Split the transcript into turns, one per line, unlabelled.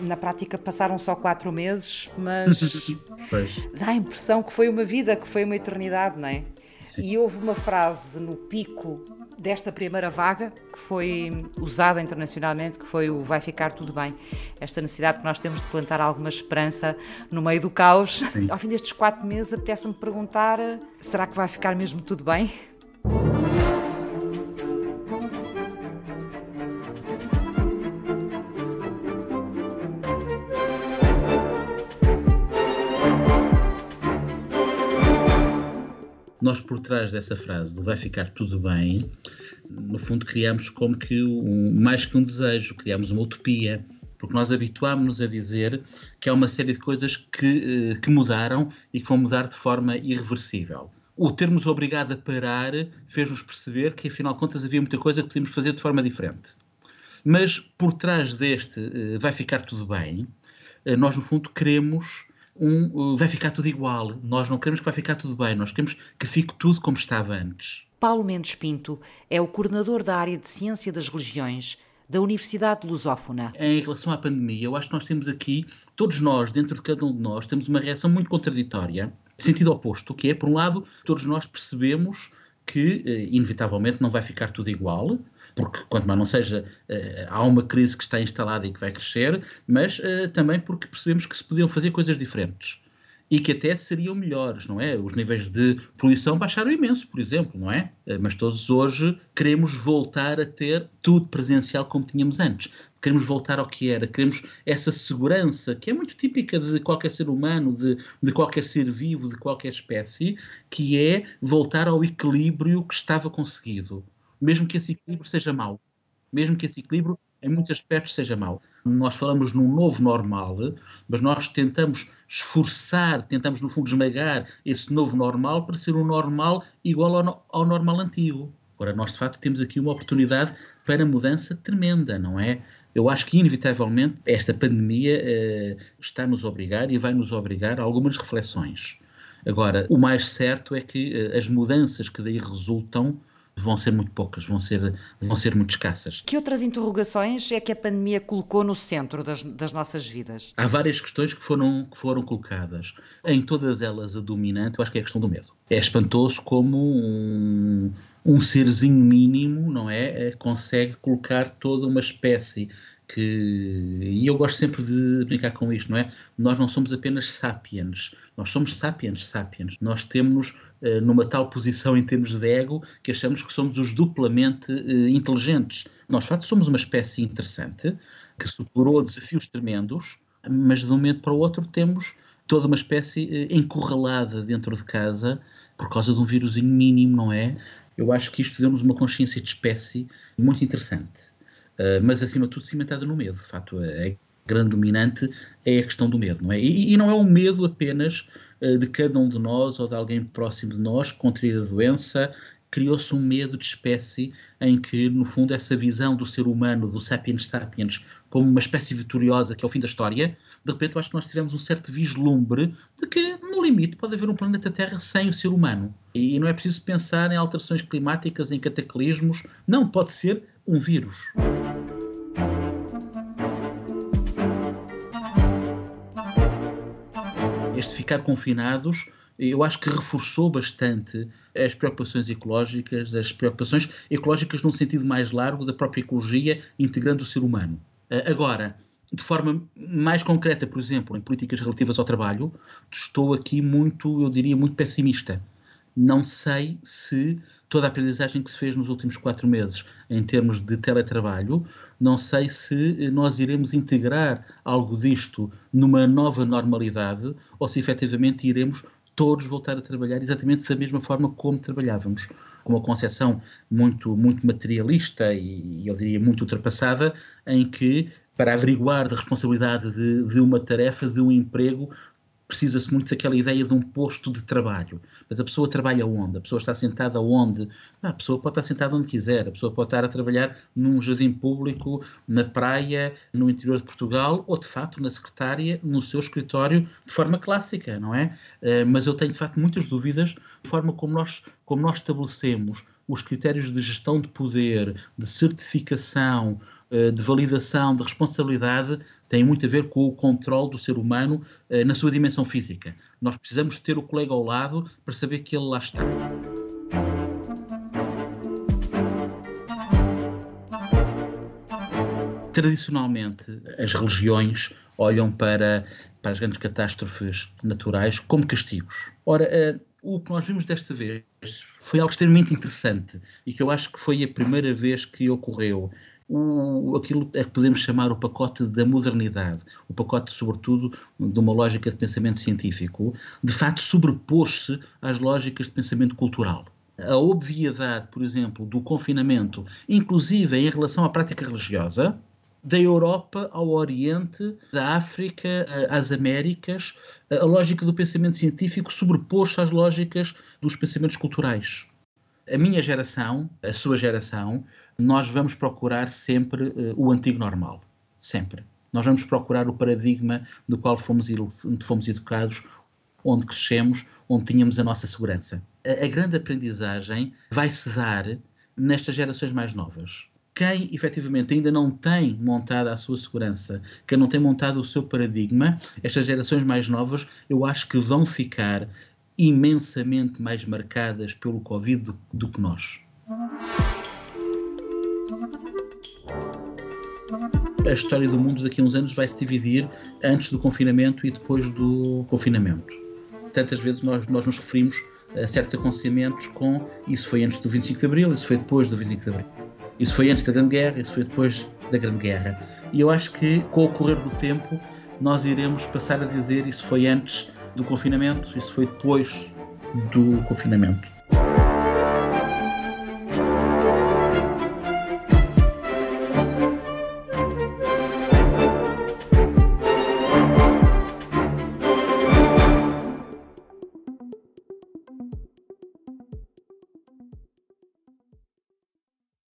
Na prática passaram só quatro meses, mas dá a impressão que foi uma vida, que foi uma eternidade, não é? Sim. E houve uma frase no pico desta primeira vaga que foi usada internacionalmente, que foi o vai ficar tudo bem. Esta necessidade que nós temos de plantar alguma esperança no meio do caos. Sim. Ao fim destes quatro meses, apetece-me perguntar: será que vai ficar mesmo tudo bem?
Nós por trás dessa frase do vai ficar tudo bem, no fundo criamos como que um, mais que um desejo, criamos uma utopia, porque nós habituámos-nos a dizer que há uma série de coisas que, eh, que mudaram e que vão mudar de forma irreversível. O termos obrigado a parar fez-nos perceber que, afinal de contas, havia muita coisa que podíamos fazer de forma diferente. Mas por trás deste uh, vai ficar tudo bem, uh, nós, no fundo, queremos um, vai ficar tudo igual. Nós não queremos que vai ficar tudo bem, nós queremos que fique tudo como estava antes.
Paulo Mendes Pinto é o coordenador da área de Ciência das Religiões da Universidade Lusófona.
Em relação à pandemia, eu acho que nós temos aqui, todos nós, dentro de cada um de nós, temos uma reação muito contraditória, sentido oposto, que é, por um lado, todos nós percebemos que, eh, inevitavelmente, não vai ficar tudo igual, porque quanto mais não seja, uh, há uma crise que está instalada e que vai crescer, mas uh, também porque percebemos que se podiam fazer coisas diferentes e que até seriam melhores, não é? Os níveis de poluição baixaram imenso, por exemplo, não é? Uh, mas todos hoje queremos voltar a ter tudo presencial como tínhamos antes. Queremos voltar ao que era, queremos essa segurança que é muito típica de qualquer ser humano, de, de qualquer ser vivo, de qualquer espécie, que é voltar ao equilíbrio que estava conseguido mesmo que esse equilíbrio seja mau. Mesmo que esse equilíbrio, em muitos aspectos, seja mau. Nós falamos num novo normal, mas nós tentamos esforçar, tentamos, no fundo, esmagar esse novo normal para ser um normal igual ao, ao normal antigo. Ora, nós, de facto, temos aqui uma oportunidade para mudança tremenda, não é? Eu acho que, inevitavelmente, esta pandemia eh, está-nos a obrigar e vai nos obrigar a algumas reflexões. Agora, o mais certo é que eh, as mudanças que daí resultam vão ser muito poucas, vão ser, vão ser muito escassas.
Que outras interrogações é que a pandemia colocou no centro das, das nossas vidas?
Há várias questões que foram, que foram colocadas. Em todas elas, a dominante, eu acho que é a questão do medo. É espantoso como um, um serzinho mínimo, não é? Consegue colocar toda uma espécie que. E eu gosto sempre de brincar com isto, não é? Nós não somos apenas sapiens, nós somos sapiens, sapiens. Nós temos uh, numa tal posição em termos de ego que achamos que somos os duplamente uh, inteligentes. Nós, de facto, somos uma espécie interessante que superou desafios tremendos, mas de um momento para o outro temos toda uma espécie uh, encurralada dentro de casa por causa de um vírusinho mínimo, não é? Eu acho que isto deu-nos uma consciência de espécie muito interessante. Uh, mas acima de tudo cimentada no medo. De facto, a grande dominante é a questão do medo, não é? E, e não é um medo apenas uh, de cada um de nós ou de alguém próximo de nós contrair a doença. Criou-se um medo de espécie em que, no fundo, essa visão do ser humano, do sapiens sapiens, como uma espécie vitoriosa que é o fim da história, de repente eu acho que nós tivemos um certo vislumbre de que, no limite, pode haver um planeta Terra sem o ser humano. E não é preciso pensar em alterações climáticas, em cataclismos. Não, pode ser um vírus. Este ficar confinados eu acho que reforçou bastante as preocupações ecológicas, as preocupações ecológicas num sentido mais largo da própria ecologia, integrando o ser humano. Ah, agora, de forma mais concreta, por exemplo, em políticas relativas ao trabalho, estou aqui muito, eu diria, muito pessimista. Não sei se toda a aprendizagem que se fez nos últimos quatro meses em termos de teletrabalho, não sei se nós iremos integrar algo disto numa nova normalidade ou se efetivamente iremos todos voltar a trabalhar exatamente da mesma forma como trabalhávamos. Com uma concepção muito, muito materialista e, eu diria, muito ultrapassada, em que para averiguar da responsabilidade de, de, uma tarefa, de um emprego, precisa-se muito daquela ideia de um posto de trabalho. Mas a pessoa trabalha onde? A pessoa está sentada onde? Ah, a pessoa pode estar sentada onde quiser, a pessoa pode estar a trabalhar num jardim público, na praia, no interior de Portugal, ou de facto na secretária, no seu escritório, de forma clássica, não é? Uh, mas eu tenho de facto muitas dúvidas de forma como nós, como nós estabelecemos os critérios de gestão de poder, de certificação, de validação, de responsabilidade, tem muito a ver com o controle do ser humano uh, na sua dimensão física. Nós precisamos ter o colega ao lado para saber que ele lá está. Tradicionalmente, as religiões olham para, para as grandes catástrofes naturais como castigos. Ora, uh, o que nós vimos desta vez foi algo extremamente interessante e que eu acho que foi a primeira vez que ocorreu. O, aquilo é que podemos chamar o pacote da modernidade, o pacote, sobretudo, de uma lógica de pensamento científico, de facto sobrepôs-se às lógicas de pensamento cultural. A obviedade, por exemplo, do confinamento, inclusive em relação à prática religiosa, da Europa ao Oriente, da África às Américas, a lógica do pensamento científico sobrepôs-se às lógicas dos pensamentos culturais. A minha geração, a sua geração, nós vamos procurar sempre uh, o antigo normal. Sempre. Nós vamos procurar o paradigma do qual fomos, fomos educados, onde crescemos, onde tínhamos a nossa segurança. A, a grande aprendizagem vai se dar nestas gerações mais novas quem efetivamente ainda não tem montado a sua segurança, quem não tem montado o seu paradigma, estas gerações mais novas, eu acho que vão ficar imensamente mais marcadas pelo Covid do, do que nós. A história do mundo daqui a uns anos vai se dividir antes do confinamento e depois do confinamento. Tantas vezes nós, nós nos referimos a certos aconselhamentos com isso foi antes do 25 de Abril, isso foi depois do 25 de Abril. Isso foi antes da Grande Guerra, isso foi depois da Grande Guerra. E eu acho que, com o correr do tempo, nós iremos passar a dizer isso foi antes do confinamento, isso foi depois do confinamento.